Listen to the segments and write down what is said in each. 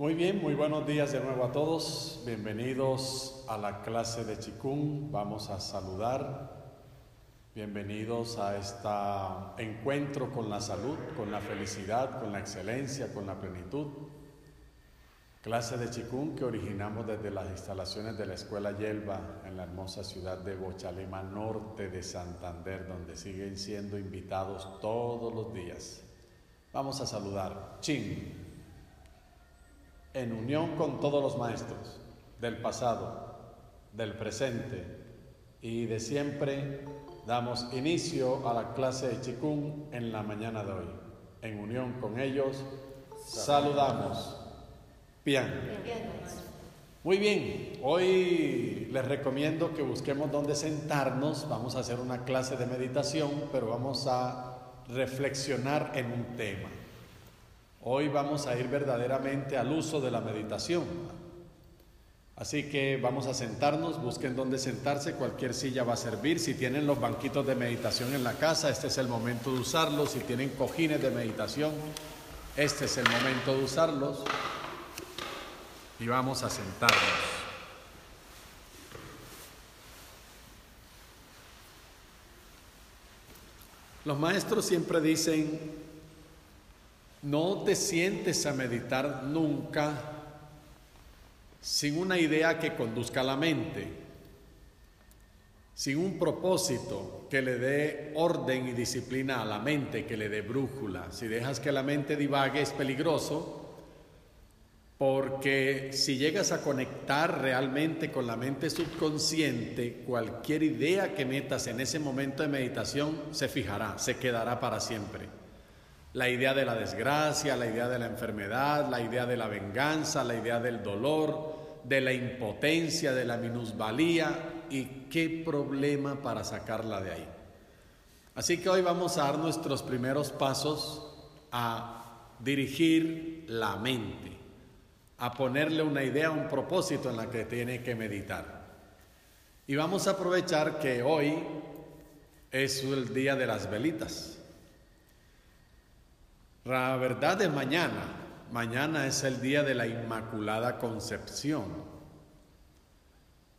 Muy bien, muy buenos días de nuevo a todos. Bienvenidos a la clase de Chikung. Vamos a saludar. Bienvenidos a este encuentro con la salud, con la felicidad, con la excelencia, con la plenitud. Clase de Chikung que originamos desde las instalaciones de la Escuela Yelva en la hermosa ciudad de Bochalema, norte de Santander, donde siguen siendo invitados todos los días. Vamos a saludar. Chin en unión con todos los maestros del pasado, del presente y de siempre, damos inicio a la clase de Chikung en la mañana de hoy. En unión con ellos, saludamos. Bien. Muy bien, hoy les recomiendo que busquemos dónde sentarnos. Vamos a hacer una clase de meditación, pero vamos a reflexionar en un tema. Hoy vamos a ir verdaderamente al uso de la meditación. Así que vamos a sentarnos, busquen dónde sentarse, cualquier silla va a servir. Si tienen los banquitos de meditación en la casa, este es el momento de usarlos. Si tienen cojines de meditación, este es el momento de usarlos. Y vamos a sentarnos. Los maestros siempre dicen no te sientes a meditar nunca sin una idea que conduzca a la mente, sin un propósito que le dé orden y disciplina a la mente, que le dé brújula. Si dejas que la mente divague es peligroso, porque si llegas a conectar realmente con la mente subconsciente, cualquier idea que metas en ese momento de meditación se fijará, se quedará para siempre. La idea de la desgracia, la idea de la enfermedad, la idea de la venganza, la idea del dolor, de la impotencia, de la minusvalía y qué problema para sacarla de ahí. Así que hoy vamos a dar nuestros primeros pasos a dirigir la mente, a ponerle una idea, un propósito en la que tiene que meditar. Y vamos a aprovechar que hoy es el día de las velitas. La verdad es mañana. Mañana es el día de la Inmaculada Concepción.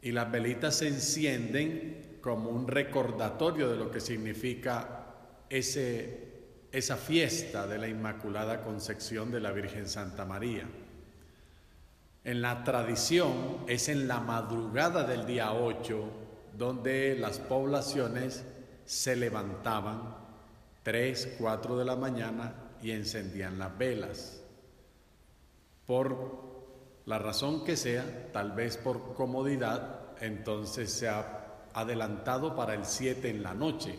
Y las velitas se encienden como un recordatorio de lo que significa ese, esa fiesta de la Inmaculada Concepción de la Virgen Santa María. En la tradición es en la madrugada del día 8 donde las poblaciones se levantaban 3, 4 de la mañana y encendían las velas. Por la razón que sea, tal vez por comodidad, entonces se ha adelantado para el 7 en la noche.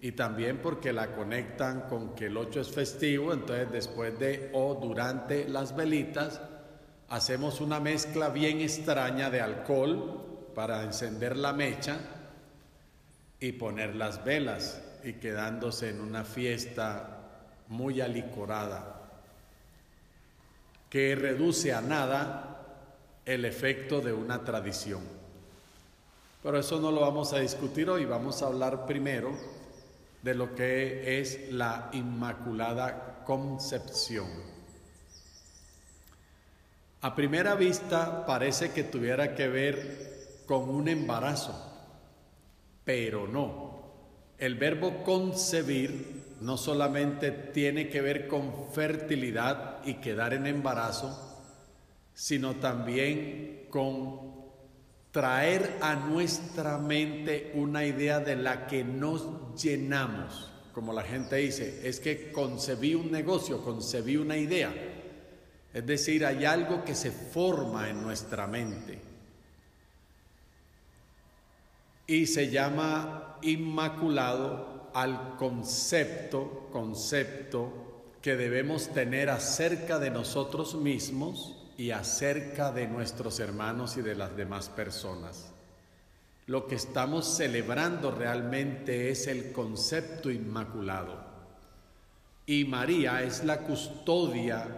Y también porque la conectan con que el 8 es festivo, entonces después de o durante las velitas, hacemos una mezcla bien extraña de alcohol para encender la mecha y poner las velas y quedándose en una fiesta muy alicorada, que reduce a nada el efecto de una tradición. Pero eso no lo vamos a discutir hoy, vamos a hablar primero de lo que es la Inmaculada Concepción. A primera vista parece que tuviera que ver con un embarazo, pero no. El verbo concebir no solamente tiene que ver con fertilidad y quedar en embarazo, sino también con traer a nuestra mente una idea de la que nos llenamos. Como la gente dice, es que concebí un negocio, concebí una idea. Es decir, hay algo que se forma en nuestra mente. Y se llama inmaculado al concepto, concepto que debemos tener acerca de nosotros mismos y acerca de nuestros hermanos y de las demás personas. Lo que estamos celebrando realmente es el concepto inmaculado. Y María es la custodia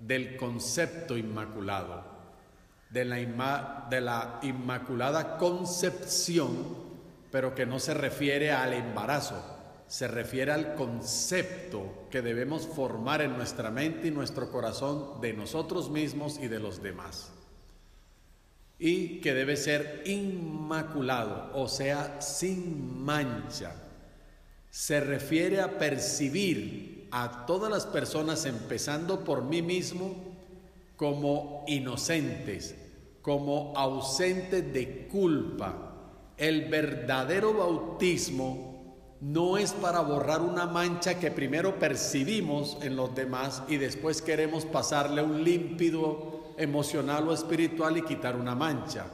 del concepto inmaculado, de la, de la inmaculada concepción pero que no se refiere al embarazo, se refiere al concepto que debemos formar en nuestra mente y nuestro corazón de nosotros mismos y de los demás. Y que debe ser inmaculado, o sea, sin mancha. Se refiere a percibir a todas las personas, empezando por mí mismo, como inocentes, como ausentes de culpa. El verdadero bautismo no es para borrar una mancha que primero percibimos en los demás y después queremos pasarle un límpido emocional o espiritual y quitar una mancha.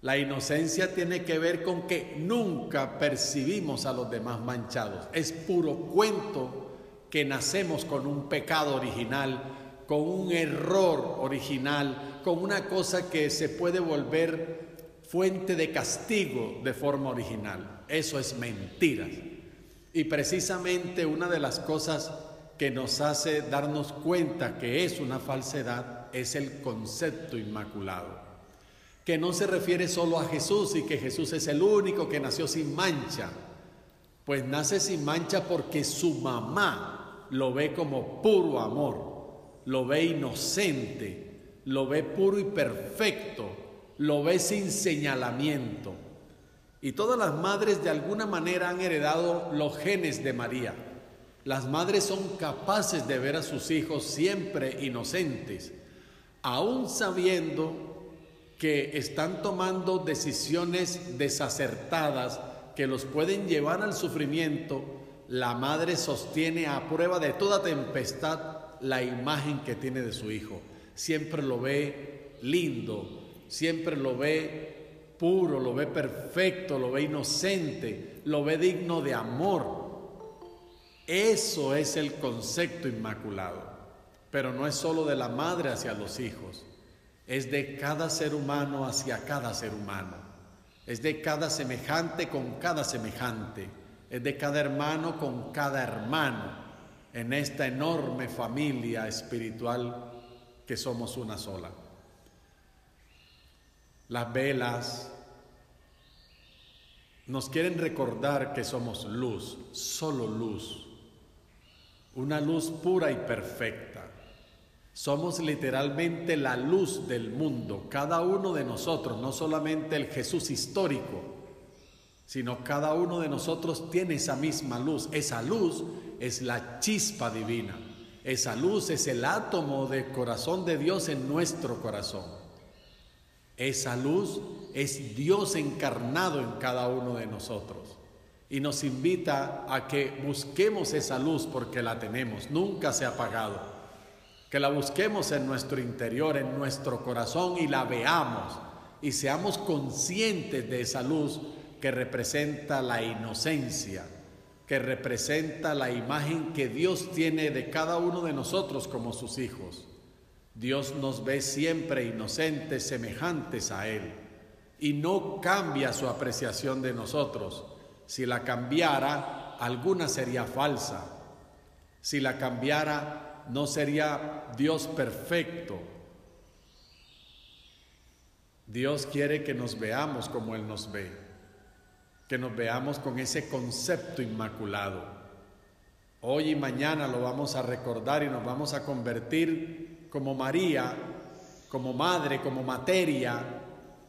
La inocencia tiene que ver con que nunca percibimos a los demás manchados. Es puro cuento que nacemos con un pecado original, con un error original, con una cosa que se puede volver fuente de castigo de forma original. Eso es mentira. Y precisamente una de las cosas que nos hace darnos cuenta que es una falsedad es el concepto inmaculado, que no se refiere solo a Jesús y que Jesús es el único que nació sin mancha, pues nace sin mancha porque su mamá lo ve como puro amor, lo ve inocente, lo ve puro y perfecto, lo ve sin señalamiento. Y todas las madres de alguna manera han heredado los genes de María. Las madres son capaces de ver a sus hijos siempre inocentes, aún sabiendo que están tomando decisiones desacertadas que los pueden llevar al sufrimiento, la madre sostiene a prueba de toda tempestad la imagen que tiene de su hijo. Siempre lo ve lindo, siempre lo ve puro, lo ve perfecto, lo ve inocente, lo ve digno de amor. Eso es el concepto inmaculado. Pero no es solo de la madre hacia los hijos, es de cada ser humano hacia cada ser humano. Es de cada semejante con cada semejante. Es de cada hermano con cada hermano en esta enorme familia espiritual que somos una sola. Las velas nos quieren recordar que somos luz, solo luz, una luz pura y perfecta. Somos literalmente la luz del mundo, cada uno de nosotros, no solamente el Jesús histórico, sino cada uno de nosotros tiene esa misma luz. Esa luz es la chispa divina. Esa luz es el átomo de corazón de Dios en nuestro corazón. Esa luz es Dios encarnado en cada uno de nosotros y nos invita a que busquemos esa luz porque la tenemos, nunca se ha apagado. Que la busquemos en nuestro interior, en nuestro corazón y la veamos y seamos conscientes de esa luz que representa la inocencia, que representa la imagen que Dios tiene de cada uno de nosotros como sus hijos. Dios nos ve siempre inocentes, semejantes a Él, y no cambia su apreciación de nosotros. Si la cambiara, alguna sería falsa. Si la cambiara, no sería Dios perfecto. Dios quiere que nos veamos como Él nos ve, que nos veamos con ese concepto inmaculado. Hoy y mañana lo vamos a recordar y nos vamos a convertir como María, como madre, como materia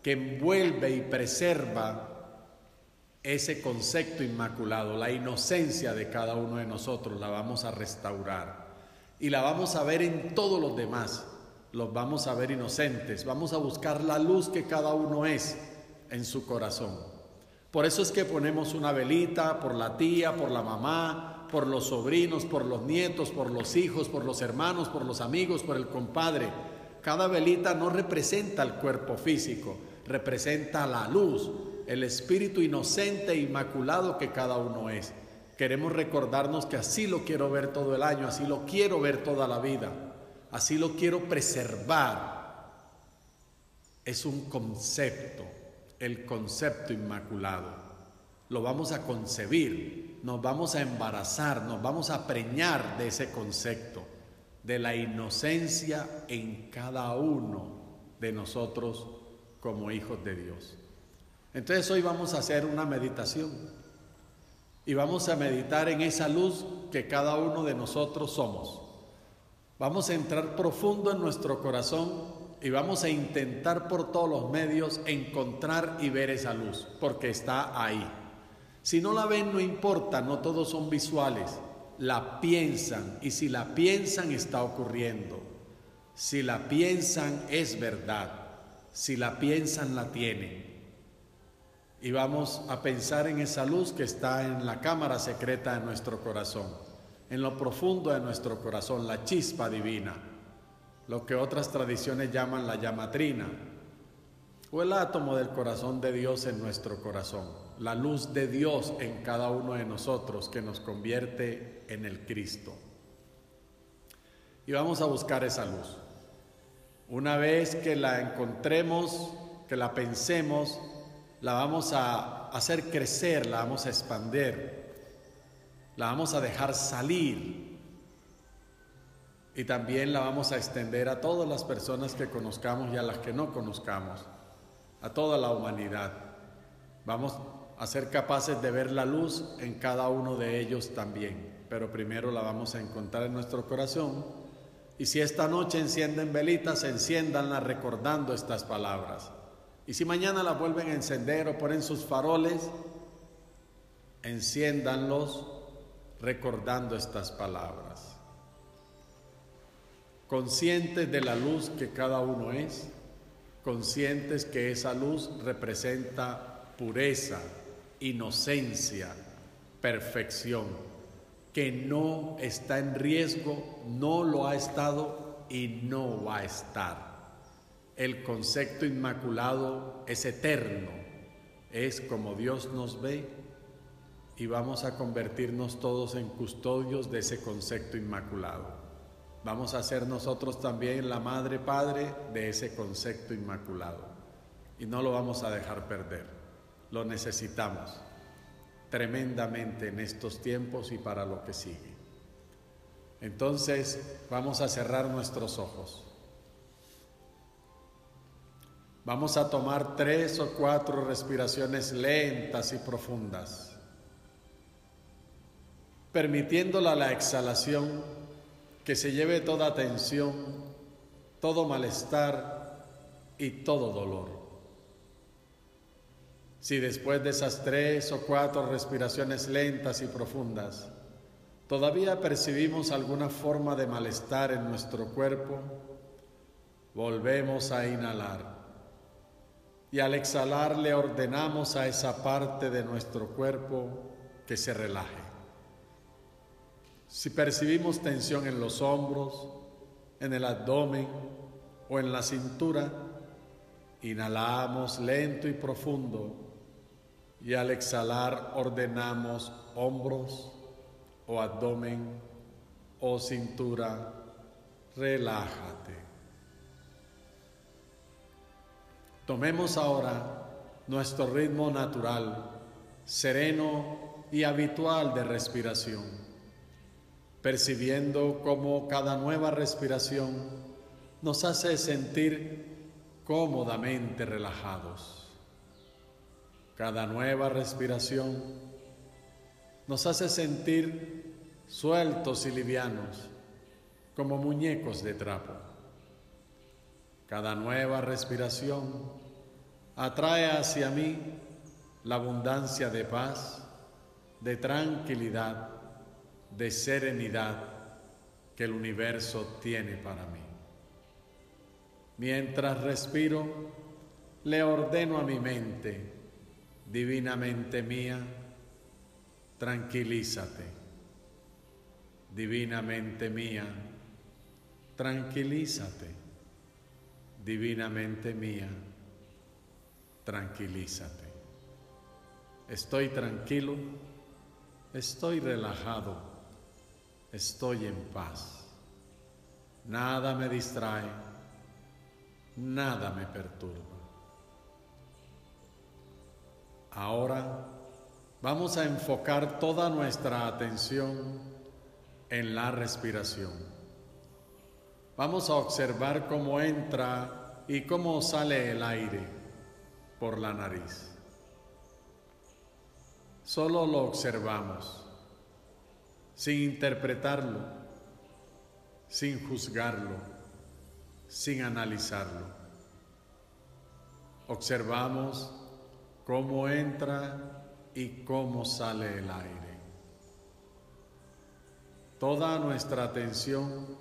que envuelve y preserva ese concepto inmaculado, la inocencia de cada uno de nosotros, la vamos a restaurar. Y la vamos a ver en todos los demás, los vamos a ver inocentes, vamos a buscar la luz que cada uno es en su corazón. Por eso es que ponemos una velita por la tía, por la mamá, por los sobrinos, por los nietos, por los hijos, por los hermanos, por los amigos, por el compadre. Cada velita no representa el cuerpo físico, representa la luz, el espíritu inocente e inmaculado que cada uno es. Queremos recordarnos que así lo quiero ver todo el año, así lo quiero ver toda la vida, así lo quiero preservar. Es un concepto, el concepto inmaculado. Lo vamos a concebir, nos vamos a embarazar, nos vamos a preñar de ese concepto, de la inocencia en cada uno de nosotros como hijos de Dios. Entonces hoy vamos a hacer una meditación. y vamos a meditar en esa luz que cada uno de nosotros somos. Vamos a entrar profundo en nuestro corazón y vamos a intentar por todos los medios encontrar y ver esa luz, porque está ahí. Si no la ven, no importa, no todos son visuales, la piensan y si la piensan está ocurriendo. Si la piensan es verdad, si la piensan la tienen. Y vamos a pensar en esa luz que está en la cámara secreta de nuestro corazón, en lo profundo de nuestro corazón, la chispa divina, lo que otras tradiciones llaman la llamatrina, o el átomo del corazón de Dios en nuestro corazón, la luz de Dios en cada uno de nosotros que nos convierte en el Cristo. Y vamos a buscar esa luz. Una vez que la encontremos, que la pensemos, la vamos a hacer crecer, la vamos a expander, la vamos a dejar salir y también la vamos a extender a todas las personas que conozcamos y a las que no conozcamos, a toda la humanidad. Vamos a ser capaces de ver la luz en cada uno de ellos también, pero primero la vamos a encontrar en nuestro corazón. Y si esta noche encienden velitas, enciéndanla recordando estas palabras. Y si mañana la vuelven a encender o ponen sus faroles, enciéndanlos recordando estas palabras. Conscientes de la luz que cada uno es, conscientes que esa luz representa pureza, inocencia, perfección, que no está en riesgo, no lo ha estado y no va a estar. El concepto inmaculado es eterno, es como Dios nos ve y vamos a convertirnos todos en custodios de ese concepto inmaculado. Vamos a ser nosotros también la madre padre de ese concepto inmaculado y no lo vamos a dejar perder. Lo necesitamos tremendamente en estos tiempos y para lo que sigue. Entonces vamos a cerrar nuestros ojos. Vamos a tomar tres o cuatro respiraciones lentas y profundas, permitiéndola la exhalación que se lleve toda tensión, todo malestar y todo dolor. Si después de esas tres o cuatro respiraciones lentas y profundas todavía percibimos alguna forma de malestar en nuestro cuerpo, volvemos a inhalar y al exhalar le ordenamos a esa parte de nuestro cuerpo que se relaje. Si percibimos tensión en los hombros, en el abdomen o en la cintura, inhalamos lento y profundo y al exhalar ordenamos hombros o abdomen o cintura, relájate. Tomemos ahora nuestro ritmo natural, sereno y habitual de respiración, percibiendo cómo cada nueva respiración nos hace sentir cómodamente relajados. Cada nueva respiración nos hace sentir sueltos y livianos, como muñecos de trapo. Cada nueva respiración atrae hacia mí la abundancia de paz, de tranquilidad, de serenidad que el universo tiene para mí. Mientras respiro, le ordeno a mi mente, divinamente mía, tranquilízate. Divinamente mía, tranquilízate divinamente mía, tranquilízate. Estoy tranquilo, estoy relajado, estoy en paz. Nada me distrae, nada me perturba. Ahora vamos a enfocar toda nuestra atención en la respiración. Vamos a observar cómo entra y cómo sale el aire por la nariz. Solo lo observamos, sin interpretarlo, sin juzgarlo, sin analizarlo. Observamos cómo entra y cómo sale el aire. Toda nuestra atención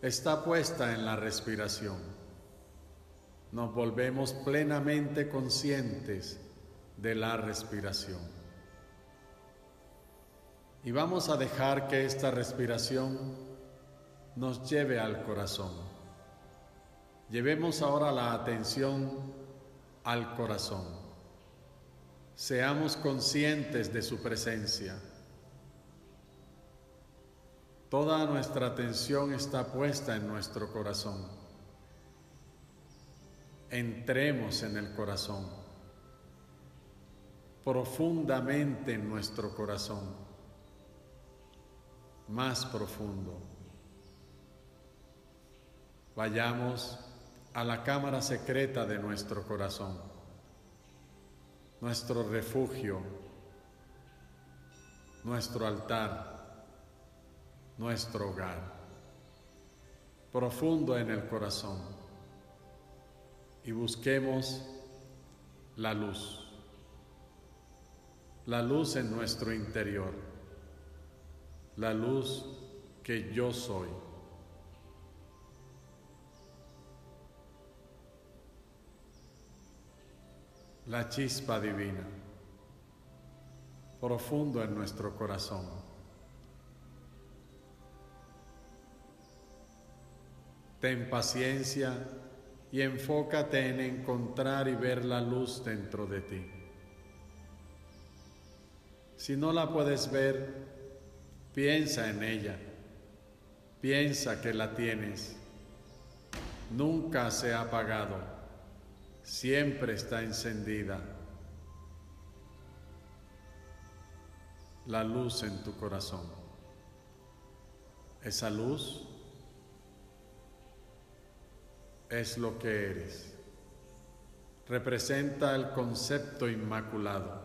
está puesta en la respiración. Nos volvemos plenamente conscientes de la respiración. Y vamos a dejar que esta respiración nos lleve al corazón. Llevemos ahora la atención al corazón. Seamos conscientes de su presencia. Toda nuestra atención está puesta en nuestro corazón. Entremos en el corazón, profundamente en nuestro corazón más profundo. Vayamos a la cámara secreta de nuestro corazón, nuestro refugio, nuestro altar, nuestro hogar, profundo en el corazón, y busquemos la luz, la luz en nuestro interior la luz que yo soy. La chispa divina, profundo en nuestro corazón. Ten paciencia y enfócate en encontrar y ver la luz dentro de ti. Si no la puedes ver, Piensa en ella, piensa que la tienes. Nunca se ha apagado, siempre está encendida. La luz en tu corazón. Esa luz es lo que eres. Representa el concepto inmaculado.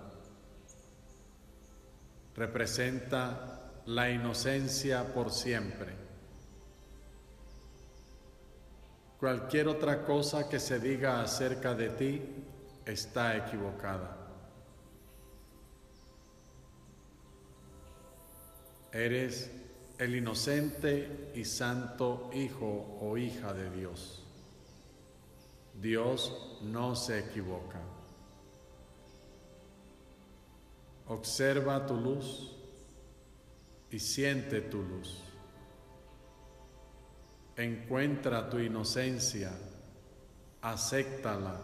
Representa la inocencia por siempre. Cualquier otra cosa que se diga acerca de ti está equivocada. Eres el inocente y santo Hijo o hija de Dios. Dios no se equivoca. Observa tu luz y siente tu luz. Encuentra tu inocencia, acéptala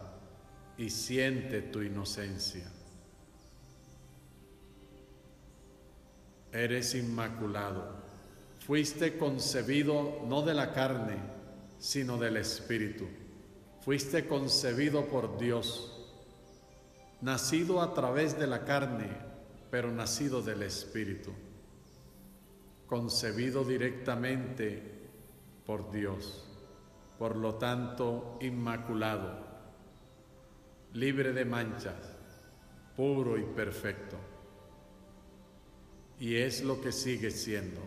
y siente tu inocencia. Eres inmaculado. Fuiste concebido no de la carne, sino del Espíritu. Fuiste concebido por Dios, nacido a través de la carne, pero nacido del Espíritu concebido directamente por Dios, por lo tanto inmaculado, libre de manchas, puro y perfecto. Y es lo que sigue siendo.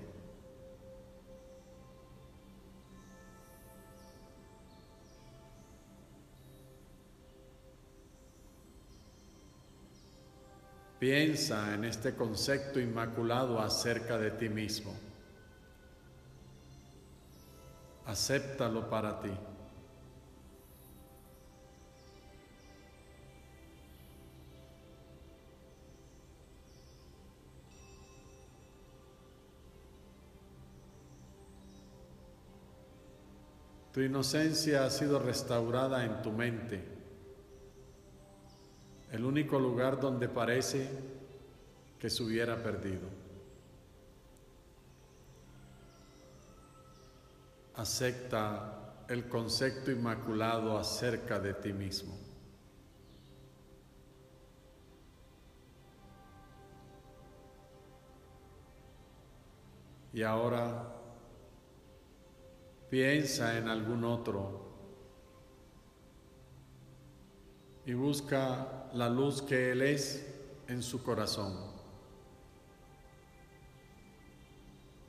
Piensa en este concepto inmaculado acerca de ti mismo. Acéptalo para ti. Tu inocencia ha sido restaurada en tu mente el único lugar donde parece que se hubiera perdido. acepta el concepto inmaculado acerca de ti mismo. Y ahora piensa en algún otro y busca la luz que Él es en su corazón.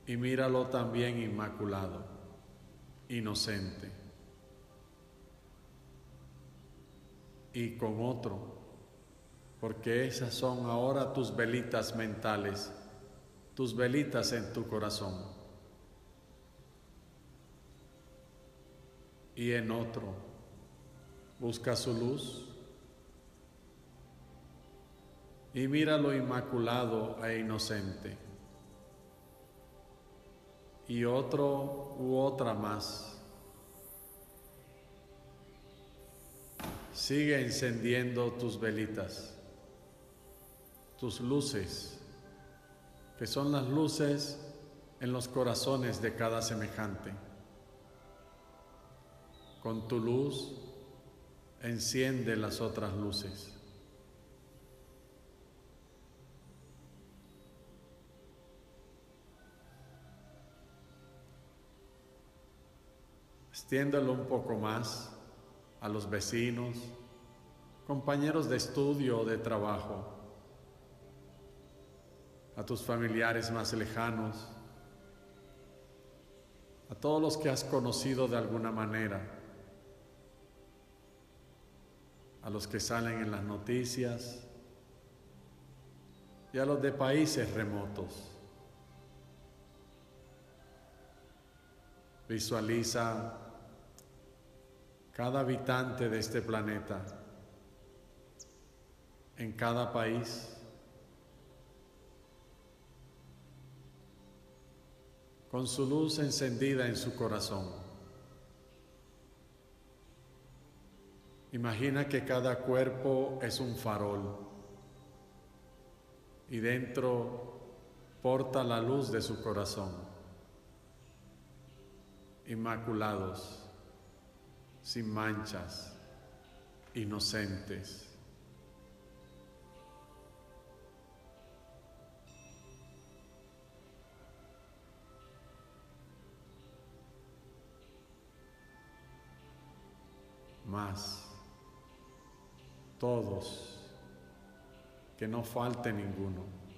Y míralo también inmaculado inocente. Y con otro, porque esas son ahora tus velitas mentales, tus velitas en tu corazón. Y en otro, busca su luz y míralo inmaculado e inocente y otro u otra más. Sigue encendiendo tus velitas, tus luces, que son las luces en los corazones de cada semejante. Con tu luz enciende las otras luces. Un poco más a los vecinos, compañeros de estudio o de trabajo, a tus familiares más lejanos, a todos los que has conocido de alguna manera, a los que salen en las noticias y a los de países remotos. Visualiza cada habitante de este planeta, en cada país, con su luz encendida en su corazón. Imagina que cada cuerpo es un farol y dentro porta la luz de su corazón. Inmaculados sin manchas, inocentes. Más, todos, que no falte ninguno.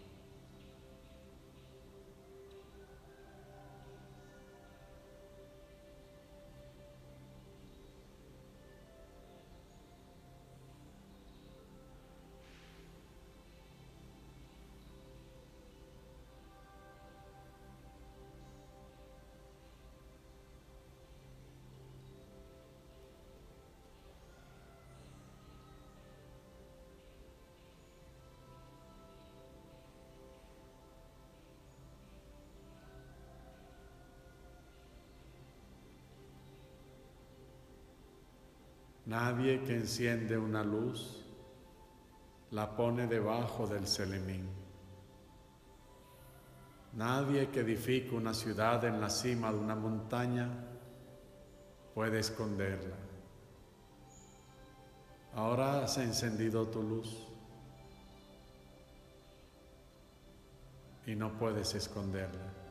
Nadie que enciende una luz la pone debajo del celemín. Nadie que edifica una ciudad en la cima de una montaña puede esconderla. Ahora has encendido tu luz y no puedes esconderla.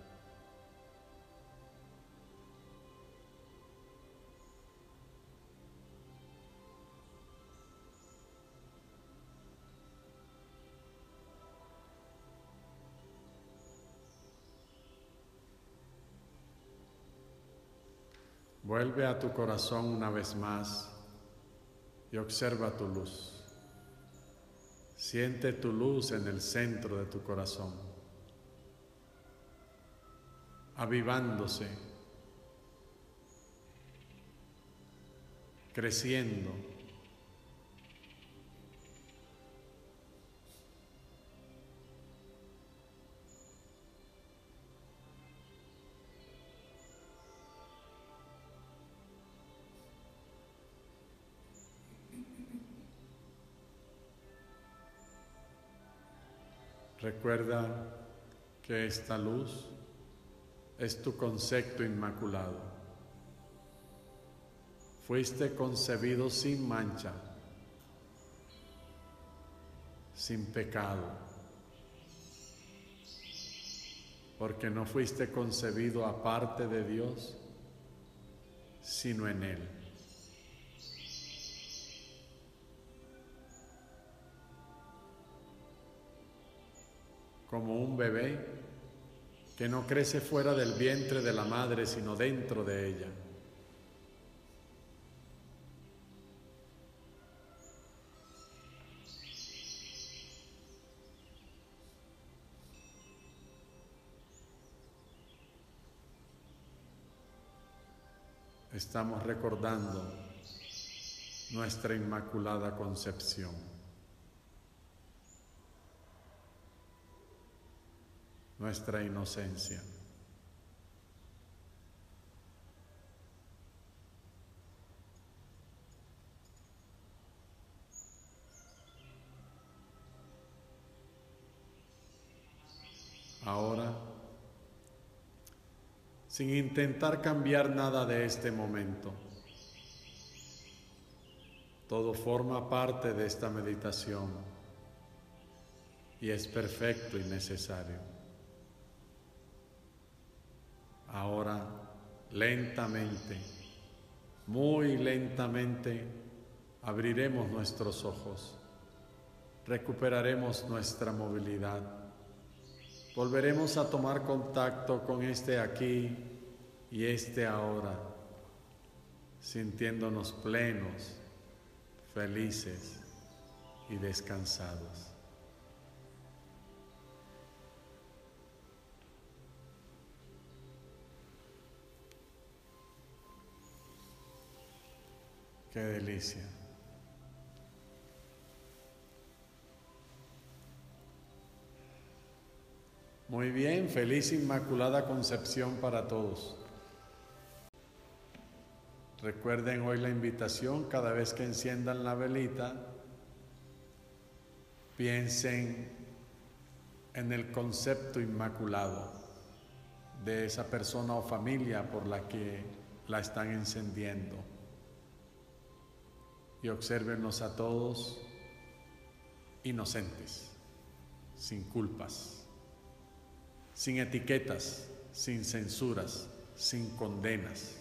Vuelve a tu corazón una vez más y observa tu luz. Siente tu luz en el centro de tu corazón, avivándose, creciendo Recuerda que esta luz es tu concepto inmaculado. Fuiste concebido sin mancha, sin pecado, porque no fuiste concebido aparte de Dios, sino en Él. Como un bebé que no crece fuera del vientre de la madre, sino dentro de ella. Estamos recordando nuestra inmaculada concepción. Nuestra inocencia. Ahora, sin intentar cambiar nada de este momento, todo forma parte de esta meditación y es perfecto y necesario. Ahora, lentamente, muy lentamente, abriremos nuestros ojos, recuperaremos nuestra movilidad, volveremos a tomar contacto con este aquí y este ahora, sintiéndonos plenos, felices y descansados. Qué delicia. Muy bien, feliz Inmaculada Concepción para todos. Recuerden hoy la invitación, cada vez que enciendan la velita, piensen en el concepto inmaculado de esa persona o familia por la que la están encendiendo y obsérvenos a todos inocentes, sin culpas, sin etiquetas, sin censuras, sin condenas.